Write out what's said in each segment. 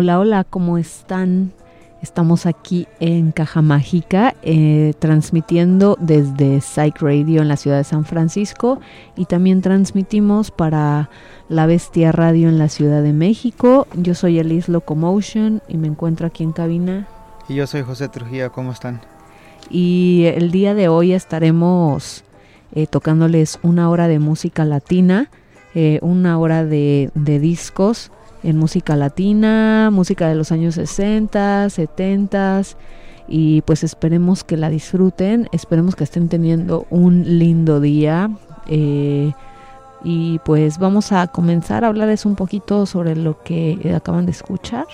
Hola, hola, ¿cómo están? Estamos aquí en Caja Mágica, eh, transmitiendo desde Psych Radio en la ciudad de San Francisco y también transmitimos para La Bestia Radio en la Ciudad de México. Yo soy Elise Locomotion y me encuentro aquí en cabina. Y yo soy José Trujillo, ¿cómo están? Y el día de hoy estaremos eh, tocándoles una hora de música latina, eh, una hora de, de discos en música latina, música de los años 60, 70 y pues esperemos que la disfruten, esperemos que estén teniendo un lindo día eh, y pues vamos a comenzar a hablarles un poquito sobre lo que acaban de escuchar.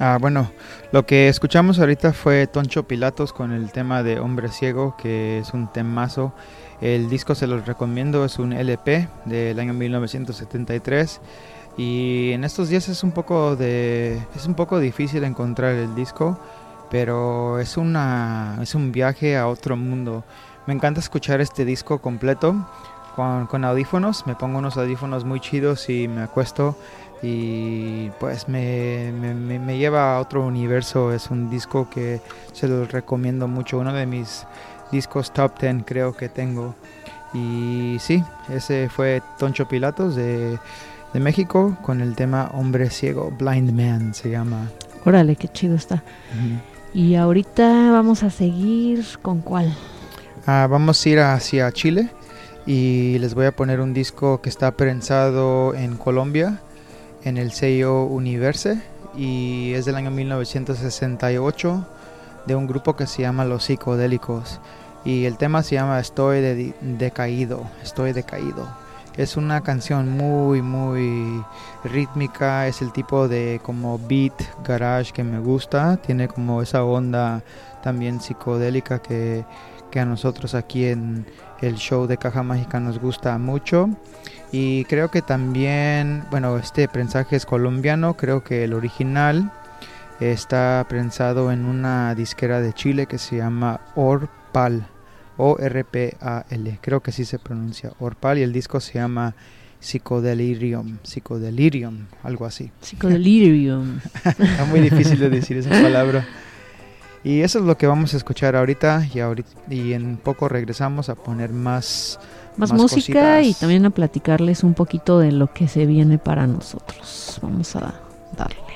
Ah, bueno, lo que escuchamos ahorita fue Toncho Pilatos con el tema de Hombre Ciego, que es un temazo. El disco se los recomiendo, es un LP del año 1973 y en estos días es un poco de es un poco difícil encontrar el disco, pero es una es un viaje a otro mundo. Me encanta escuchar este disco completo con, audífonos, me pongo unos audífonos muy chidos y me acuesto y pues me, me, me, lleva a otro universo. Es un disco que se lo recomiendo mucho, uno de mis discos top 10 creo que tengo. Y sí, ese fue Toncho Pilatos de de México con el tema Hombre Ciego, Blind Man se llama. Órale, qué chido está. Y ahorita vamos a seguir con cuál? Ah, vamos a ir hacia Chile y les voy a poner un disco que está prensado en Colombia en el sello Universe y es del año 1968 de un grupo que se llama Los Psicodélicos y el tema se llama Estoy de decaído, estoy decaído. Es una canción muy, muy rítmica, es el tipo de como beat garage que me gusta, tiene como esa onda también psicodélica que, a nosotros aquí en el show de Caja Mágica nos gusta mucho. Y creo que también, bueno, este prensaje es colombiano, creo que el original está prensado en una disquera de Chile que se llama Orpal. O-R-P-A-L, creo que así se pronuncia, Orpal, y el disco se llama Psicodelirium, Psicodelirium, algo así. Psicodelirium. Está muy difícil de decir esa palabra. Y eso es lo que vamos a escuchar ahorita y, ahorita, y en poco regresamos a poner más, más, música y también a platicarles un poquito de lo que se viene para nosotros. Vamos a darle.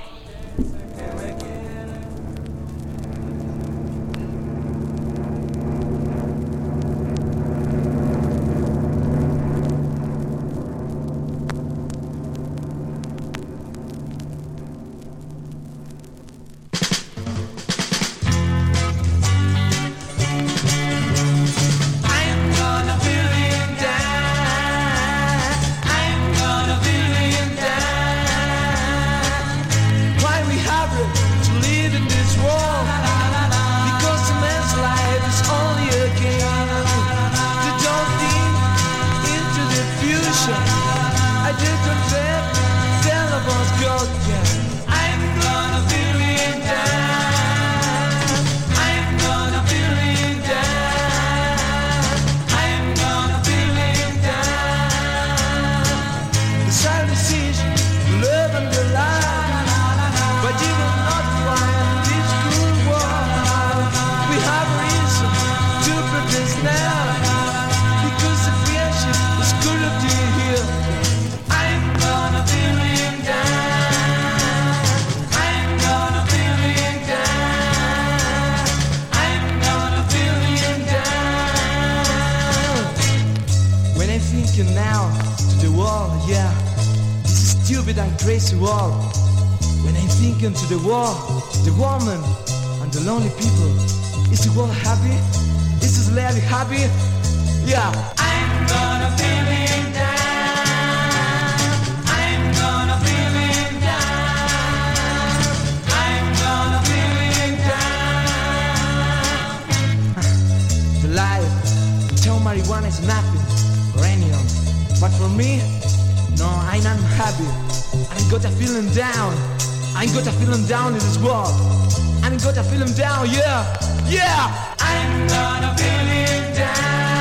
stupid and crazy world. When I'm thinking to the war, the woman, and the lonely people, is the world happy? Is this lady happy? Yeah. I'm gonna feeling down. marijuana is nothing, uranium. But for me, no, I'm not happy got a feeling down. I got a feeling down in this world. I got a feeling down, yeah, yeah. I'm gonna feeling down.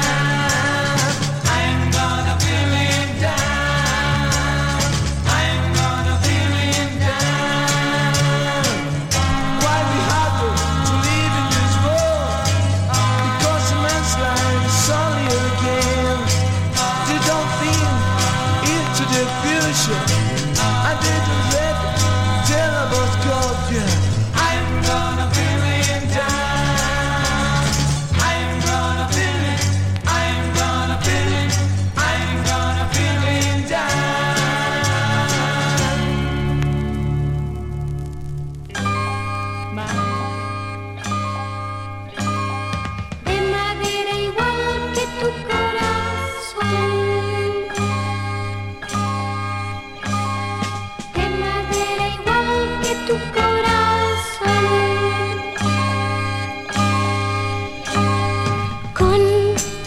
Con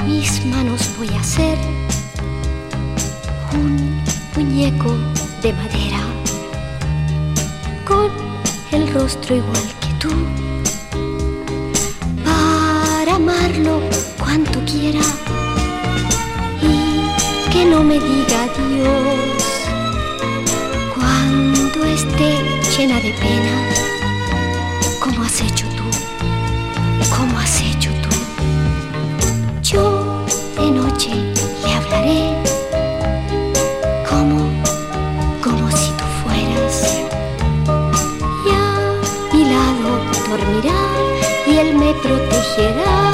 mis manos voy a hacer un muñeco de madera, con el rostro igual que tú, para amarlo cuanto quiera y que no me diga Dios cuando esté llena de pena. ¿Cómo has hecho tú? ¿Cómo has hecho tú? Yo de noche le hablaré. Como, como si tú fueras. Y a mi lado dormirá y él me protegerá.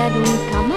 jadům kam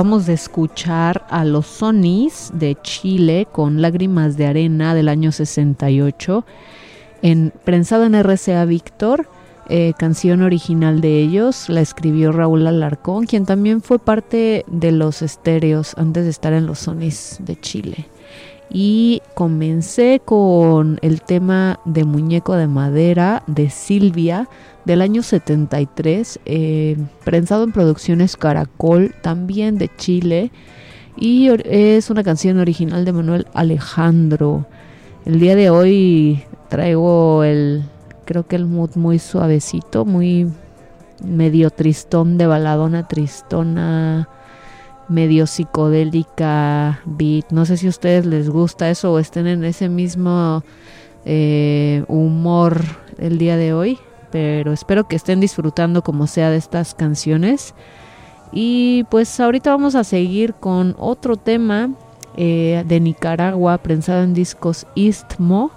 Acabamos de escuchar a los Sonis de Chile con Lágrimas de Arena del año 68, en, prensado en RCA Víctor, eh, canción original de ellos, la escribió Raúl Alarcón, quien también fue parte de los estéreos antes de estar en los Sonis de Chile. Y comencé con el tema de Muñeco de Madera de Silvia del año 73, eh, prensado en producciones Caracol, también de Chile. Y es una canción original de Manuel Alejandro. El día de hoy traigo el, creo que el mood muy suavecito, muy medio tristón de baladona tristona, medio psicodélica beat. No sé si a ustedes les gusta eso o estén en ese mismo eh, humor el día de hoy pero espero que estén disfrutando como sea de estas canciones. Y pues ahorita vamos a seguir con otro tema eh, de Nicaragua, prensado en discos Istmo,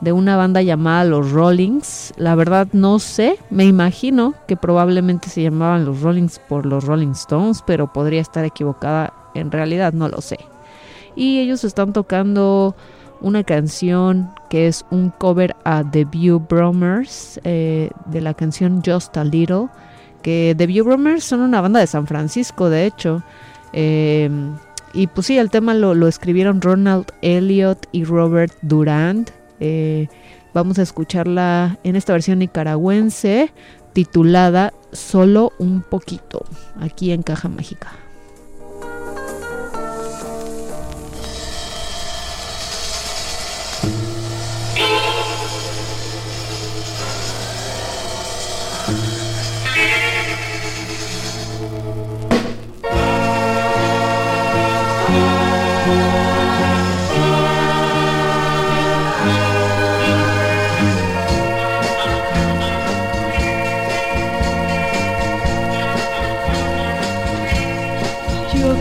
de una banda llamada Los Rollings. La verdad no sé, me imagino que probablemente se llamaban Los Rollings por los Rolling Stones, pero podría estar equivocada, en realidad no lo sé. Y ellos están tocando una canción que es un cover a The View Bromers eh, de la canción Just a Little. Que The View Bromers son una banda de San Francisco, de hecho. Eh, y pues sí, el tema lo, escribieron Ronald Elliot y Robert Durand. Eh, vamos a escucharla en esta versión nicaragüense titulada Solo un poquito, aquí en Caja Mágica.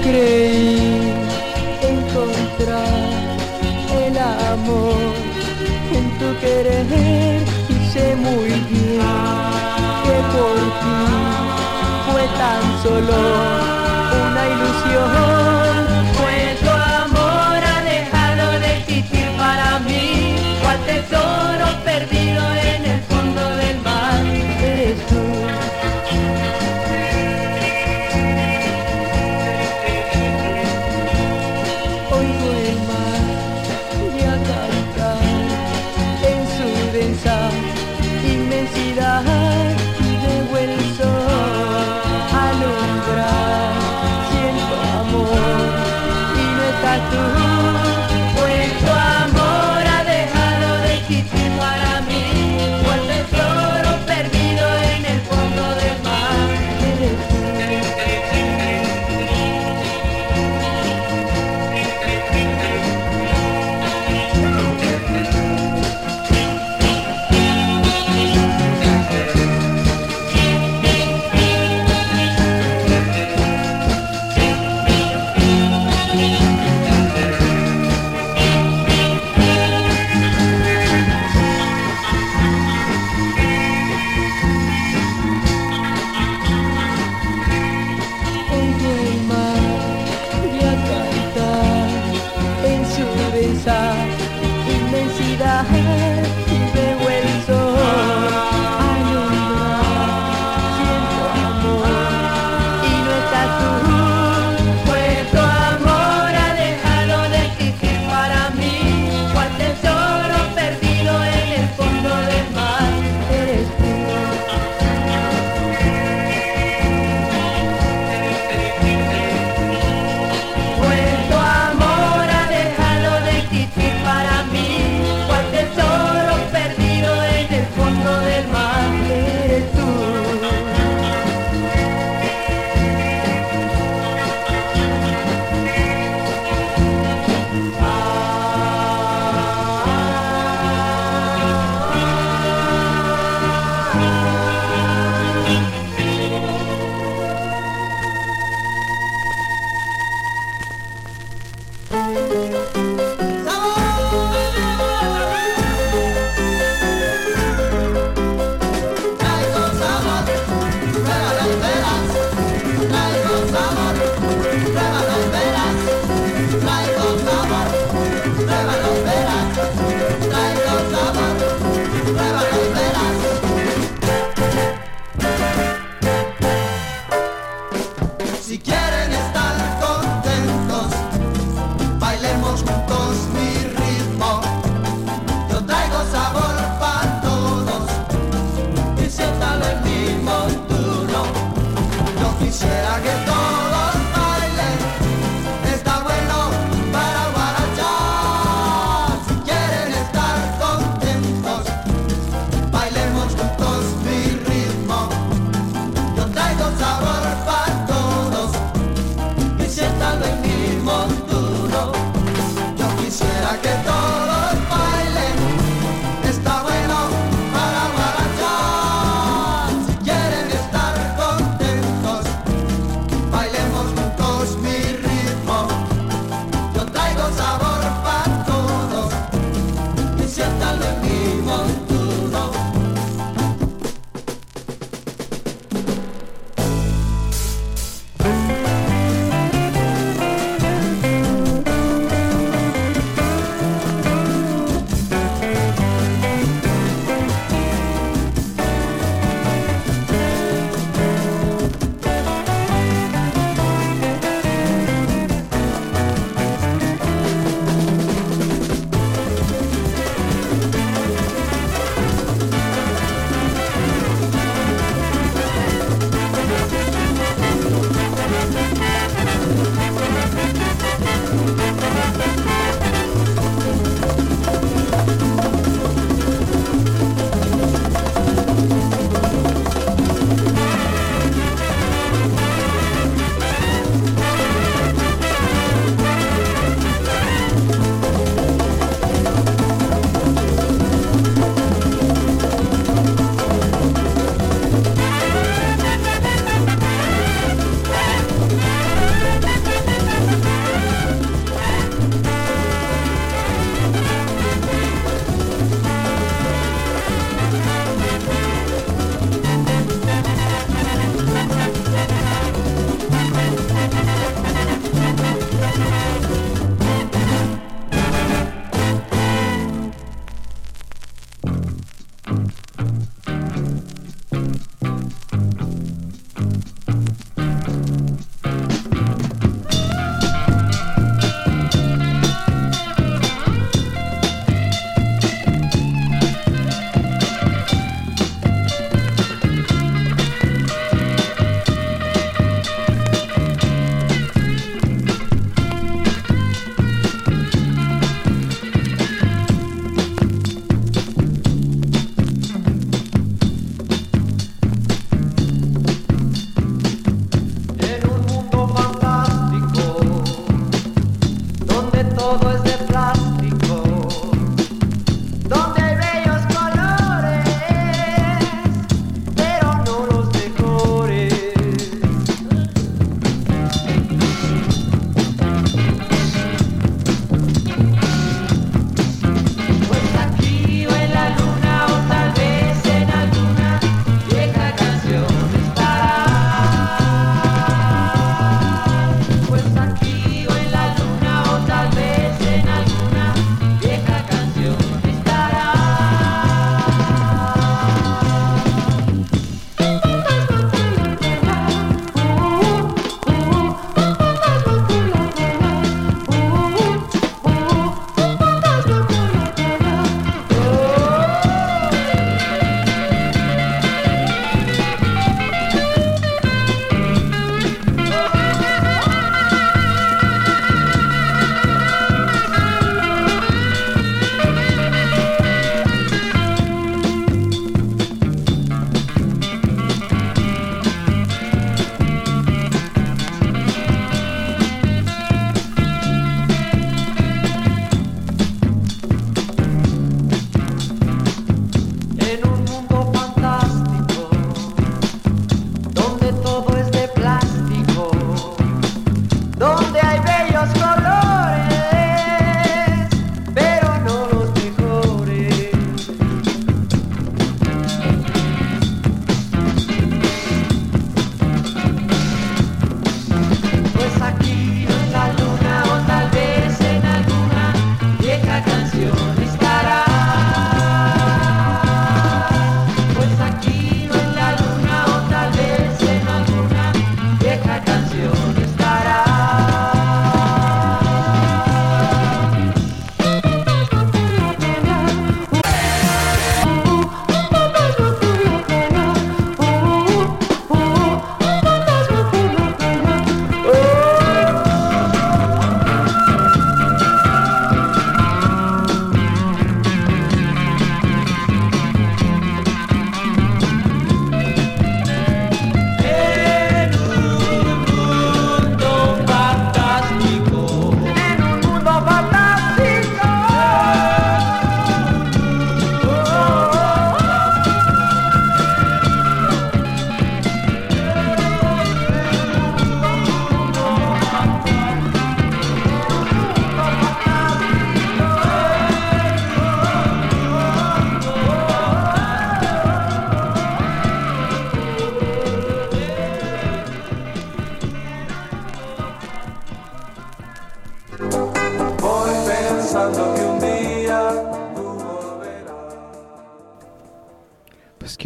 creí encontrar el amor en tu querer. Y sé muy bien que por ti fue tan solo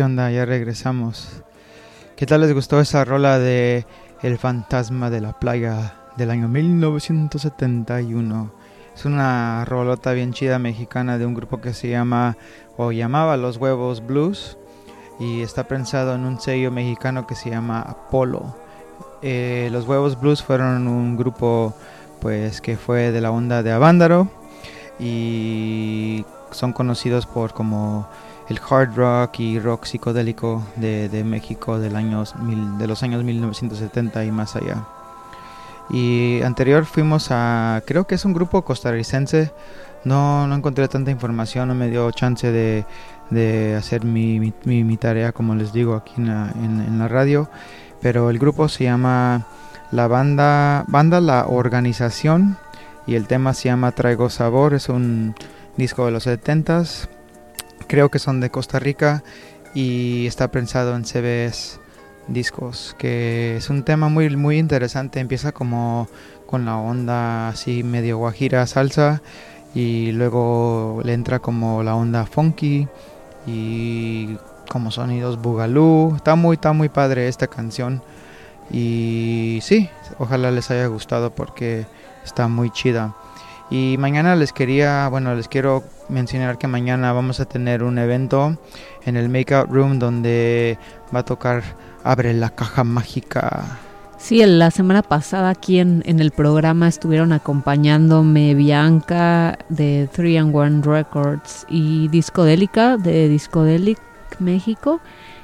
onda, ya regresamos. ¿Qué tal les gustó esa rola de El fantasma de la playa del año 1971? Es una rolota bien chida mexicana de un grupo que se llama o llamaba Los Huevos Blues y está pensado en un sello mexicano que se llama Apolo. Eh, los Huevos Blues fueron un grupo pues que fue de la onda de Avándaro y son conocidos por como el hard rock y rock psicodélico de, de México del años mil- de los años 1970 y más allá. Y anterior fuimos a, creo que es un grupo costarricense, no, no encontré tanta información, no me dio chance de, de hacer mi, mi- mi- tarea como les digo aquí en la, en- en la radio, pero el grupo se llama la banda, banda La Organización y el tema se llama Traigo Sabor, es un disco de los 70s, creo que son de Costa Rica y está pensado en CBS discos, que es un tema muy, muy interesante, empieza como con la onda así medio guajira salsa y luego le entra como la onda funky y como sonidos bugalú, está muy, está muy padre esta canción. Y sí, ojalá les haya gustado porque está muy chida. Y mañana les quería, bueno, les quiero mencionar que mañana vamos a tener un evento en el Makeout Room donde va a tocar Abre la caja mágica. Sí, la semana pasada aquí en, el programa estuvieron acompañándome Bianca de 3 and 1 Records y Discodélica de Discodelic México.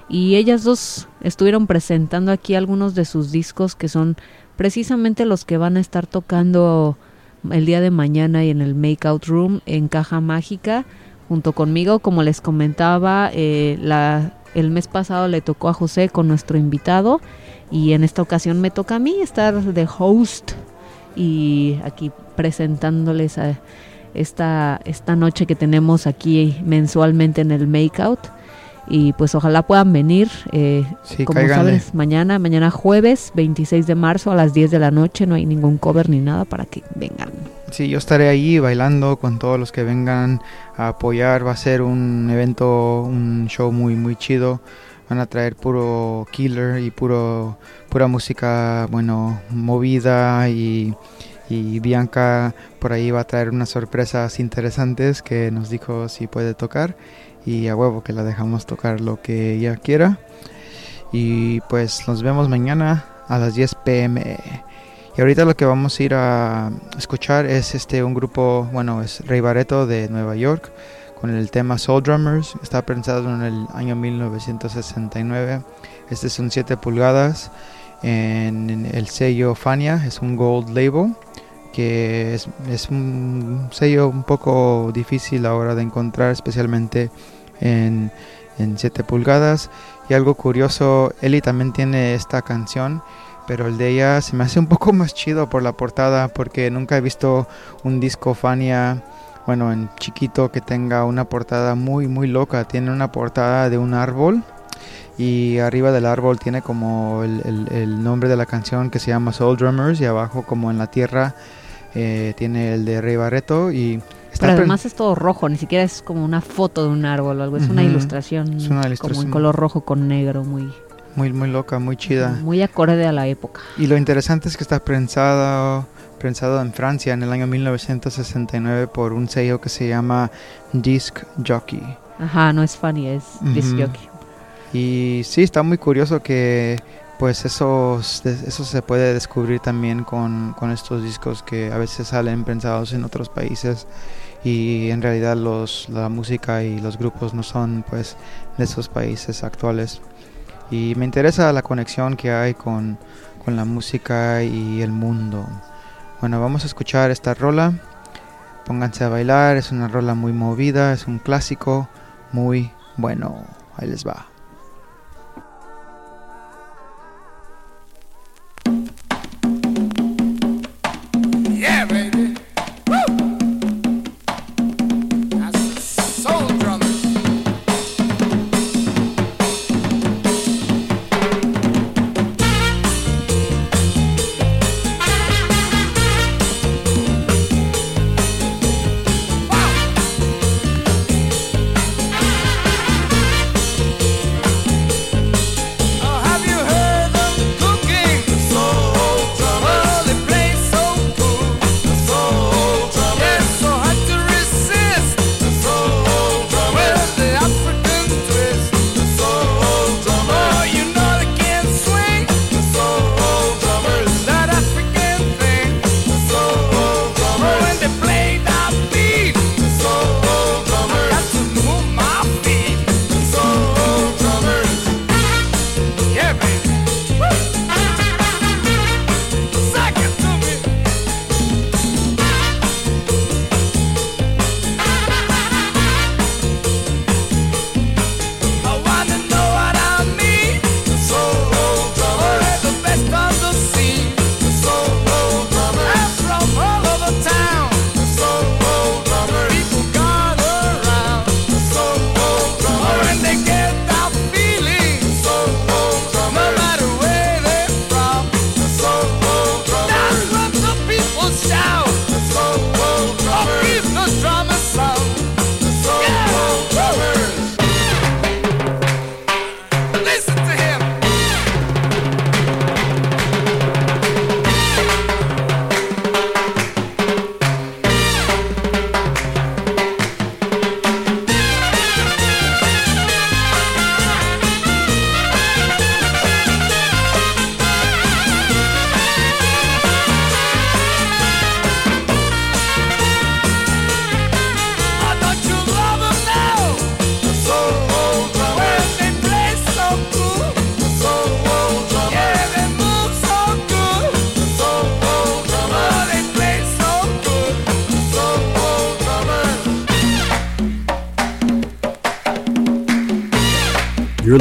Y ellas dos estuvieron presentando aquí algunos de sus discos que son precisamente los que van a estar tocando el día de mañana y en el Makeout Room en Caja Mágica junto conmigo. Como les comentaba, eh, la, el mes pasado le tocó a José con nuestro invitado y en esta ocasión me toca a mí estar de host y aquí presentándoles a esta, esta noche que tenemos aquí mensualmente en el Makeout. Y pues ojalá puedan venir. eh, Sí, como cáiganle. sabes, mañana, mañana jueves 26 de marzo a las 10 de la noche. No hay ningún cover ni nada para que vengan. Sí, yo estaré ahí bailando con todos los que vengan a apoyar. Va a ser un evento, un show muy muy chido. Van a traer puro killer y puro pura música, bueno, movida y, y Bianca por ahí va a traer unas sorpresas interesantes que nos dijo si puede tocar y a huevo que la dejamos tocar lo que ella quiera. Y pues nos vemos mañana a las 10 pm. Y ahorita lo que vamos a ir a escuchar es este un grupo, bueno, es Rey Barreto de Nueva York con el tema Soul Drummers. Está pensado en el año 1969. Este es un 7 pulgadas en, el sello Fania, es un gold label que es, un sello un poco difícil ahora de encontrar, especialmente en, en 7 pulgadas. Y algo curioso, Eli también tiene esta canción pero el de ella se me hace un poco más chido por la portada porque nunca he visto un disco Fania bueno en chiquito que tenga una portada muy muy loca tiene una portada de un árbol y arriba del árbol tiene como el nombre de la canción que se llama Soul Drummers y abajo como en la tierra eh, tiene el de Rey Barreto y está Pero además es todo rojo, ni siquiera es como una foto de un árbol o algo. Es una ilustración, es una como en color rojo con negro, muy, muy muy loca muy chida muy acorde a la época. Y lo interesante es que está prensado, prensado en Francia en el año 1969 por un sello que se llama Disc Jockey. Ajá, no es funny, es disc jockey. Y sí, está muy curioso que pues eso, eso se puede descubrir también con, con estos discos que a veces salen prensados en otros países y en realidad los, la música y los grupos no son pues de esos países actuales. Y me interesa la conexión que hay con, con la música y el mundo. Bueno, vamos a escuchar esta rola. Pónganse a bailar, es una rola muy movida, es un clásico muy bueno. Ahí les va.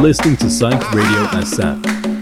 Listening to Science Radio SM.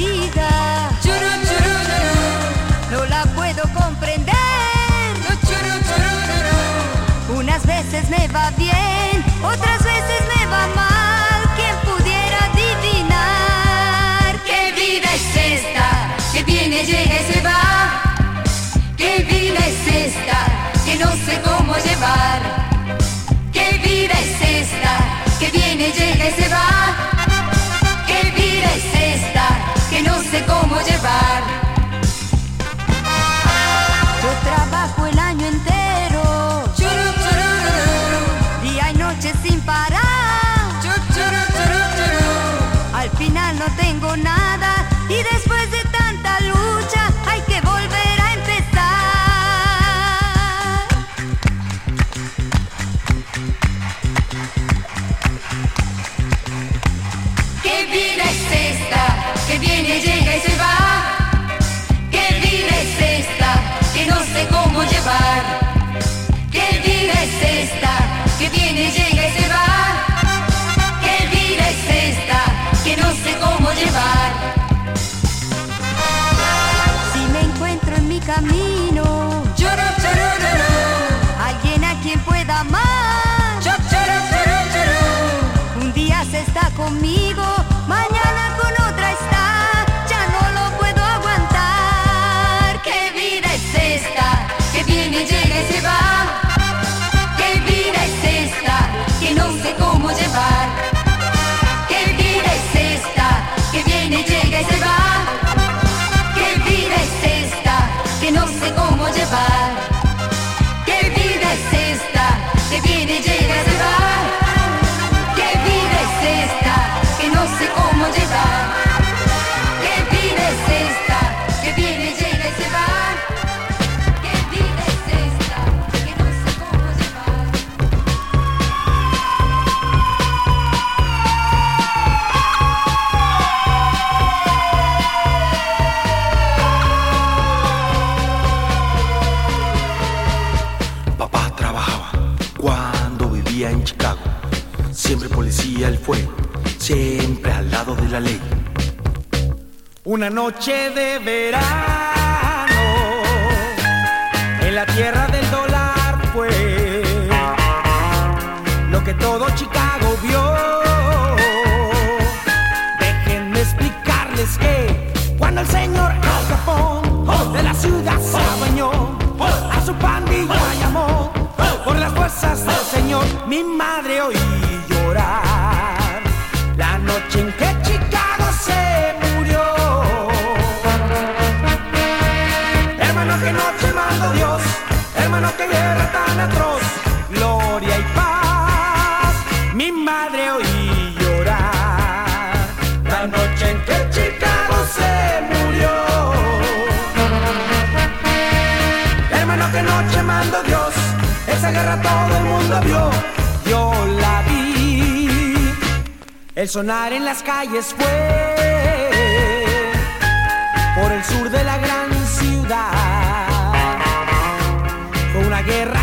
Vida no la puedo comprender. Unas veces me va bien, otras veces me va mal. ¿Quién pudiera adivinar? ¿Qué vida es esta que viene, llega y se va? ¿Qué vida es esta que no sé cómo llevar? Trabajo el año entero día y noche sin parar. Al final no tengo nada y después de tanta lucha hay que volver a empezar. ¿Qué vida es esta que viene, la ley. Una noche de verano en la tierra del dólar fue lo que todo Chicago vio. Déjenme explicarles que cuando el señor Al Capone de la ciudad se bañó, a su pandilla llamó por las fuerzas del Señor. Mi madre oí hermano, que guerra tan atroz, gloria y paz. Mi madre oí llorar la noche en que Chicago se murió. Hermano, que noche mando Dios, Esa guerra todo el mundo vio, yo la vi. El sonar en las calles fue por el sur de la gran guerra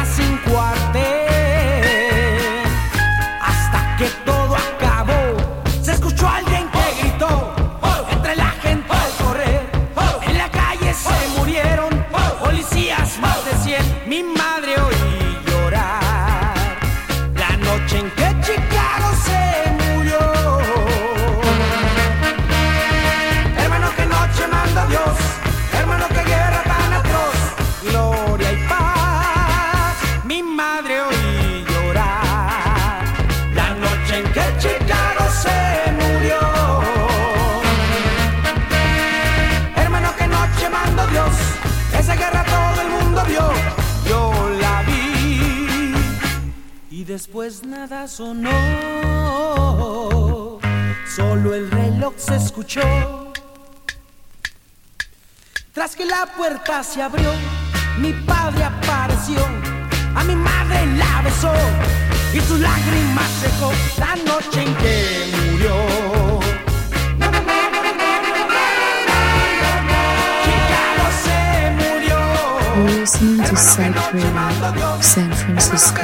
nada sonó. Solo el reloj se escuchó. Tras que la puerta se abrió, mi padre apareció. A mi madre la besó y sus lágrimas secó la noche en que murió. Listening to Psych Radio, San Francisco.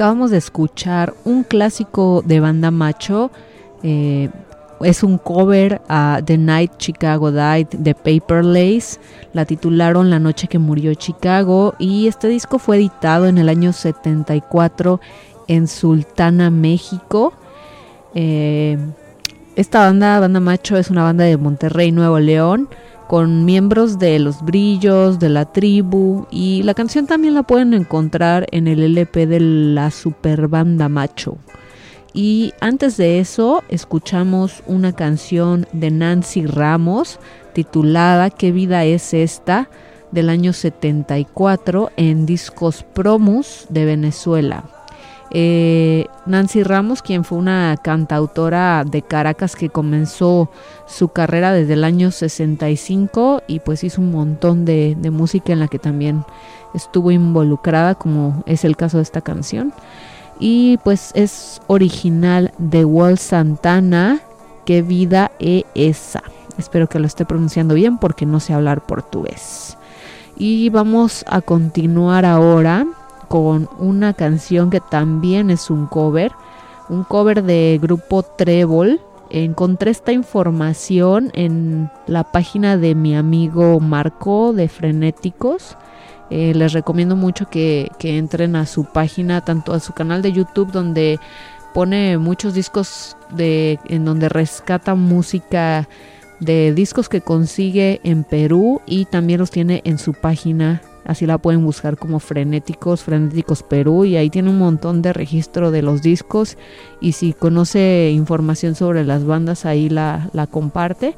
Acabamos de escuchar un clásico de banda macho. eh, es un cover a The Night Chicago Died de Paper Lace. La titularon La noche que murió Chicago. Y este disco fue editado en el año 74 en Sultana, México. Eh, esta banda, Banda Macho, es una banda de Monterrey, Nuevo León, con miembros de Los Brillos, de la tribu, y la canción también la pueden encontrar en el LP de la Super Banda Macho. Y antes de eso, escuchamos una canción de Nancy Ramos titulada ¿Qué vida es esta? del año 74 en Discos Promus de Venezuela. Eh, Nancy Ramos, quien fue una cantautora de Caracas que comenzó su carrera desde el año 65 y pues hizo un montón de, de música en la que también estuvo involucrada, como es el caso de esta canción. Y pues es original de Walt Santana, qué vida es esa. Espero que lo esté pronunciando bien porque no sé hablar portugués. Y vamos a continuar ahora con una canción que también es un cover, un cover de grupo Trébol. Encontré esta información en la página de mi amigo Marco de Frenéticos. Eh, les recomiendo mucho que, que entren a su página, tanto a su canal de YouTube donde pone muchos discos de en donde rescata música de discos que consigue en Perú y también los tiene en su página así la pueden buscar como Frenéticos, Frenéticos Perú y ahí tiene un montón de registro de los discos y si conoce información sobre las bandas ahí la, comparte.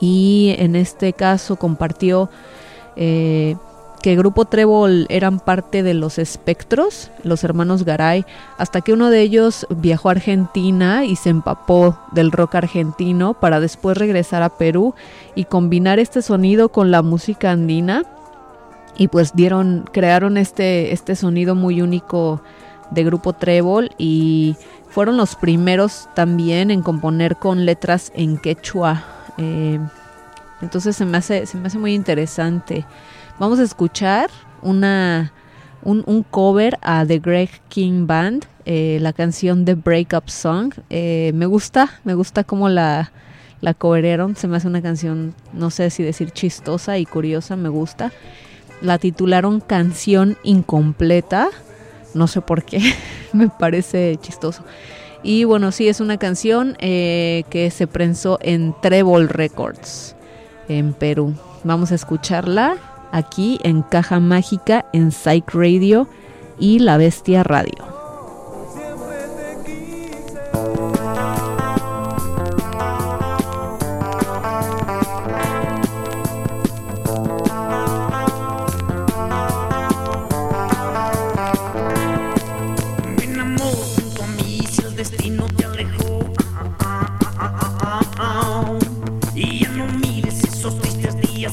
Y en este caso compartió eh, que Grupo Trébol eran parte de los espectros, los hermanos Garay, hasta que uno de ellos viajó a Argentina y se empapó del rock argentino para después regresar a Perú y combinar este sonido con la música andina y pues dieron crearon este este sonido muy único de grupo Trébol y fueron los primeros también en componer con letras en quechua. Eh, entonces se me hace se me hace muy interesante. Vamos a escuchar una un, cover a The Greg King Band eh, la canción de Breakup Song. Eh, me gusta me gusta cómo la la coveraron se me hace una canción no sé si decir chistosa y curiosa me gusta la titularon Canción Incompleta. No sé por qué, me parece chistoso. Y bueno, sí, es una canción eh, que se prensó en Trébol Records, en Perú. Vamos a escucharla aquí en Caja Mágica, en Psych Radio y La Bestia Radio.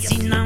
Casino.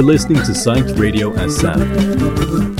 You're listening to Psyched Radio SM.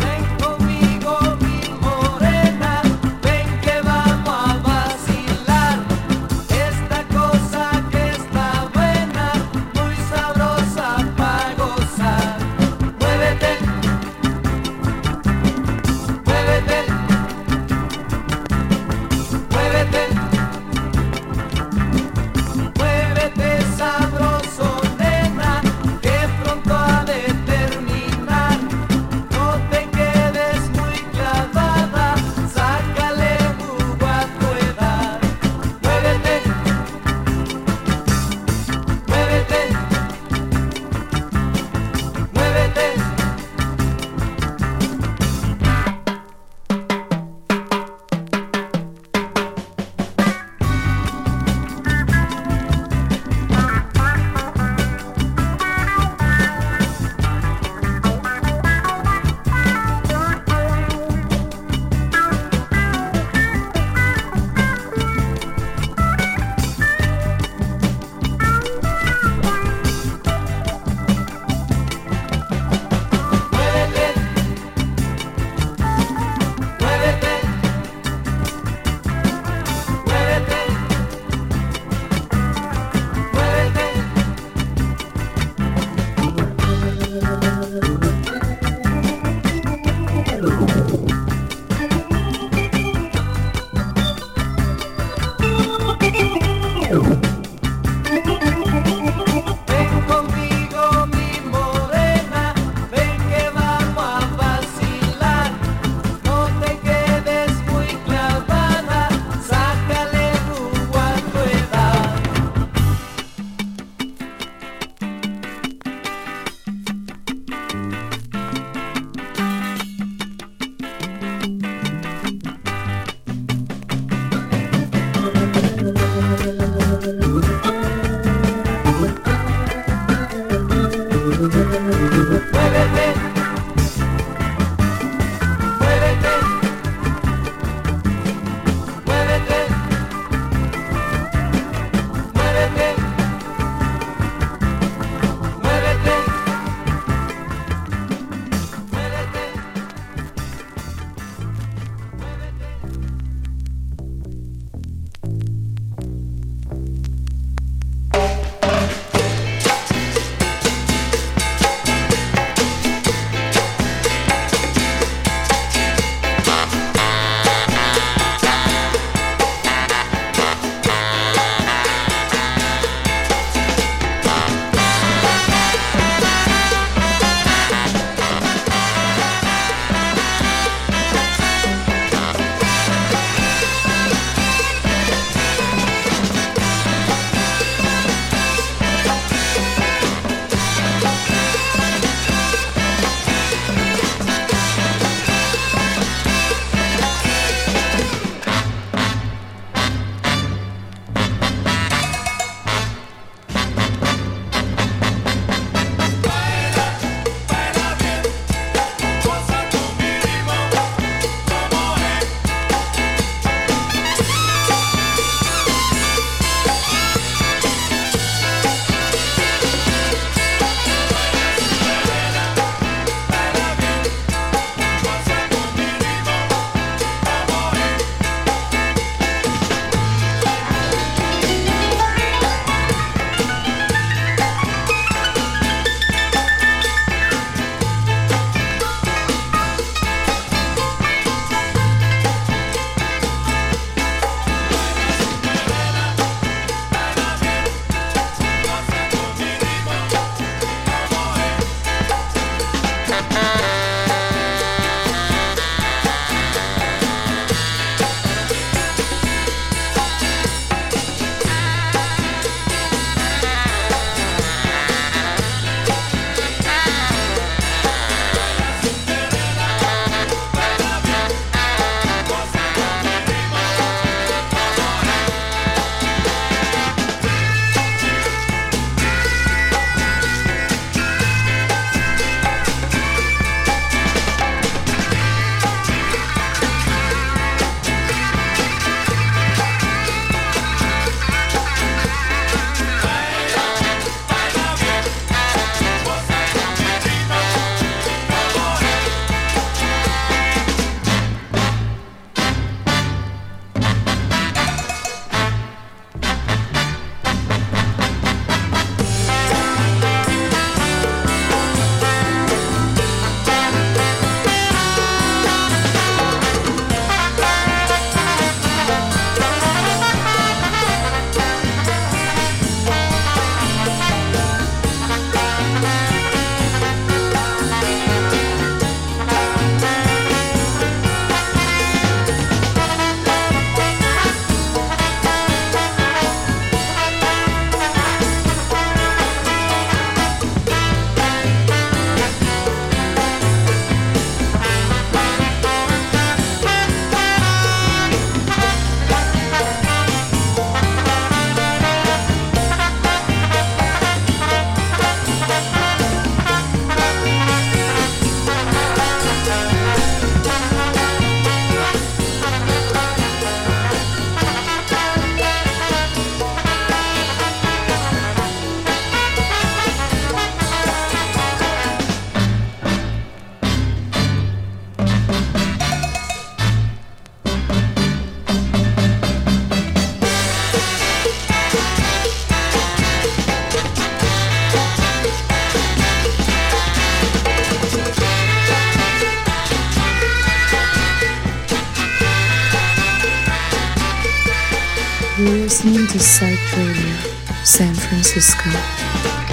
To Psych Radio, San Francisco.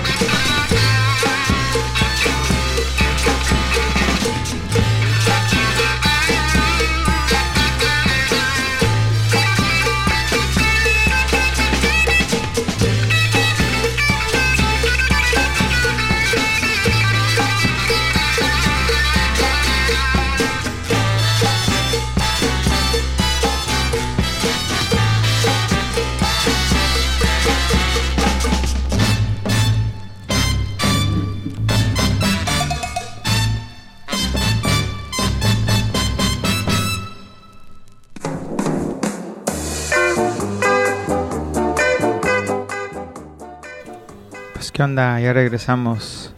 Qué onda, ya regresamos.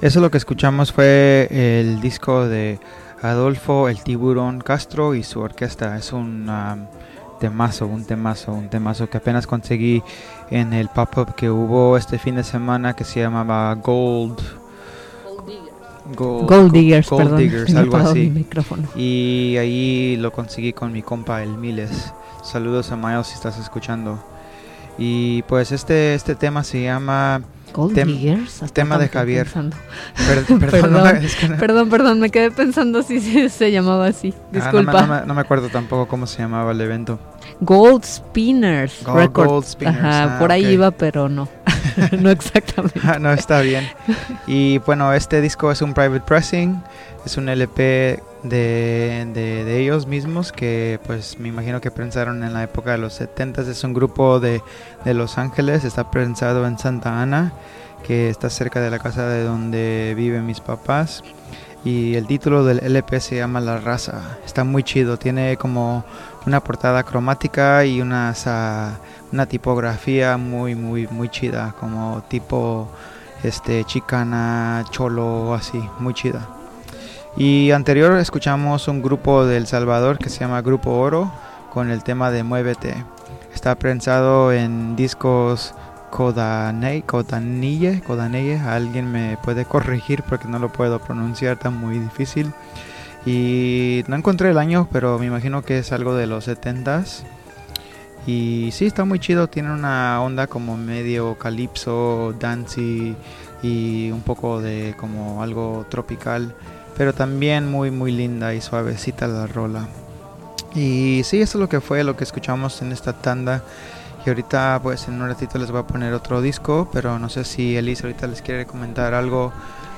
Eso lo que escuchamos fue el disco de Adolfo el Tiburón Castro y su orquesta. Es un um, temazo, un temazo, un temazo que apenas conseguí en el pop-up que hubo este fin de semana que se llamaba Gold. Gold, Gold Diggers, Gold perdón. Diggers, algo así. Y ahí lo conseguí con mi compa el Miles. Saludos a Miles si estás escuchando. Y pues este, este tema se llama... Gold Tem- Diggers. tema de Javier. per- perdón, Perdón, no me- es que no- Perdón, perdón, me quedé pensando si se, se llamaba así. Ah, no me- Disculpa. no, me, no me acuerdo tampoco cómo se llamaba el evento. Gold Spinners Gold- Records. Gold Spinners, Ajá, ah, por ahí iba, pero no. no exactamente. Ah, no, está bien. Y bueno, este disco es un private pressing. Es un LP de, de, ellos mismos que pues me imagino que pensaron en la época de los 70 Es un grupo de, de Los Ángeles. Está pensado en Santa Ana, que está cerca de la casa de donde viven mis papás. Y el título del LP se llama La Raza. Está muy chido. Tiene como una portada cromática y unas, ah, una tipografía muy, muy, muy chida. Como tipo este, chicana, cholo, así. Muy chida. Y anterior escuchamos un grupo de Salvador que se llama Grupo Oro con el tema de Muévete. Está prensado en discos Kodanei, Kodanille, Kodanille. Alguien me puede corregir porque no lo puedo pronunciar tan muy difícil. Y no encontré el año, pero me imagino que es algo de los 70s. Y sí, está muy chido. Tiene una onda como medio calipso, dancey y un poco de como algo tropical. Pero también muy, muy linda y suavecita la rola. Y sí, eso es lo que fue, lo que escuchamos en esta tanda. Y ahorita, pues en un ratito les voy a poner otro disco. Pero no sé si Elisa ahorita les quiere comentar algo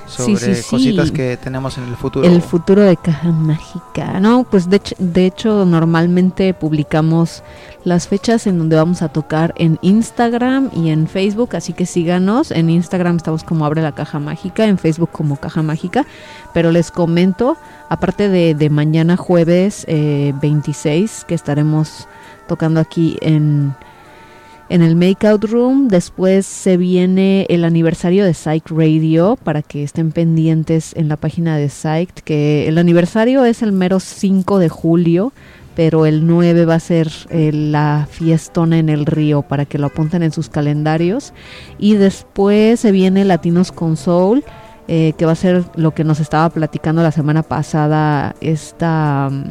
sobre sí, sí. cositas que tenemos en el futuro. El futuro de Caja Mágica. No, pues de hecho, de hecho normalmente publicamos las fechas en donde vamos a tocar en Instagram y en Facebook, así que síganos. En Instagram estamos como Abre la Caja Mágica, en Facebook como Caja Mágica. Pero les comento, aparte de, de mañana jueves eh, 26, que estaremos tocando aquí en, en el Makeout Room. Después se viene el aniversario de Psych Radio para que estén pendientes en la página de Psych. Que el aniversario es el mero 5 de julio, pero el 9 va a ser eh, la fiestona en el río para que lo apunten en sus calendarios. Y después se viene Latinos con Soul. eh, que va a ser lo que nos estaba platicando la semana pasada esta mm,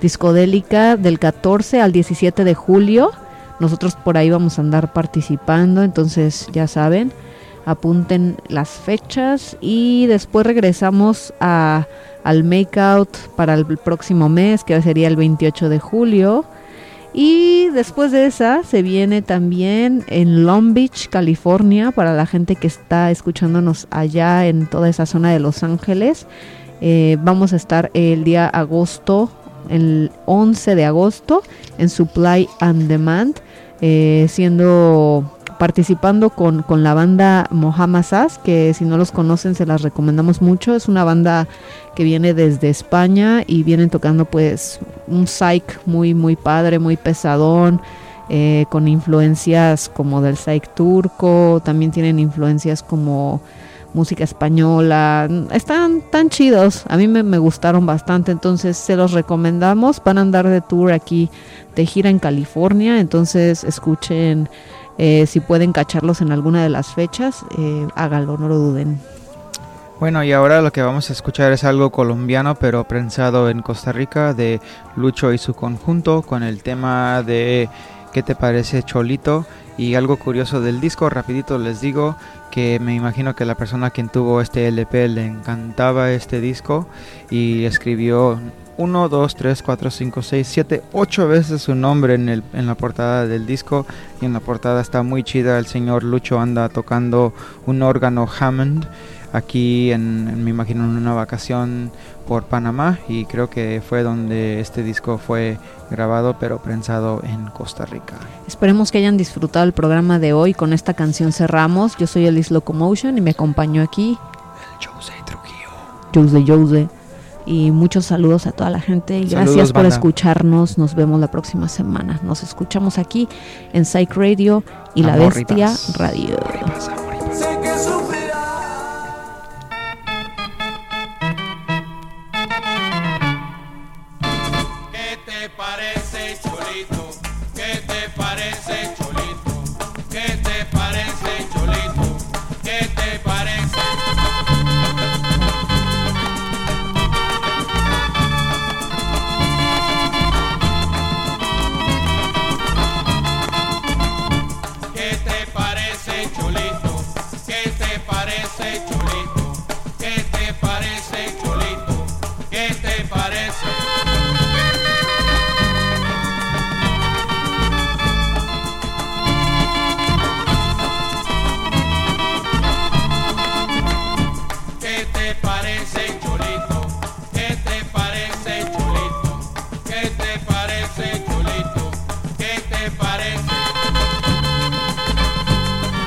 discodélica del 14 al 17 de julio. Nosotros por ahí vamos a andar participando, entonces ya saben, apunten las fechas y después regresamos a, al Makeout para el próximo mes, que sería el 28 de julio. Y después de esa se viene también en Long Beach, California, para la gente que está escuchándonos allá en toda esa zona de Los Ángeles. Eh, vamos a estar el día agosto, el 11 de agosto, en Supply and Demand, eh, siendo participando con, con la banda Mohamed Sass, que si no los conocen se las recomendamos mucho. Es una banda que viene desde España y vienen tocando pues un psych muy muy padre, muy pesadón, eh, con influencias como del psych turco, también tienen influencias como música española, están tan chidos, a mí me, gustaron bastante, entonces se los recomendamos, van a andar de tour aquí de gira en California, entonces escuchen eh, si pueden cacharlos en alguna de las fechas, eh, háganlo, no lo duden. Bueno, y ahora lo que vamos a escuchar es algo colombiano, pero prensado en Costa Rica, de Lucho y su conjunto, con el tema de ¿Qué te parece Cholito? Y algo curioso del disco, rapidito les digo que me imagino que la persona quien tuvo este LP le encantaba este disco y escribió 1, 2, 3, 4, 5, 6, 7, 8 veces su nombre en, el, en la portada del disco y en la portada está muy chida, el señor Lucho anda tocando un órgano Hammond aquí en, en, me imagino en una vacación por Panamá y creo que fue donde este disco fue grabado pero prensado en Costa Rica. Esperemos que hayan disfrutado el programa de hoy. Con esta canción cerramos. Yo soy Elis Locomotion y me acompañó aquí El Jose Trujillo. Jose Jose. Y muchos saludos a toda la gente y Saludos, gracias por banda. escucharnos. Nos vemos la próxima semana. Nos escuchamos aquí en Psych Radio y La Amor Bestia. Radio.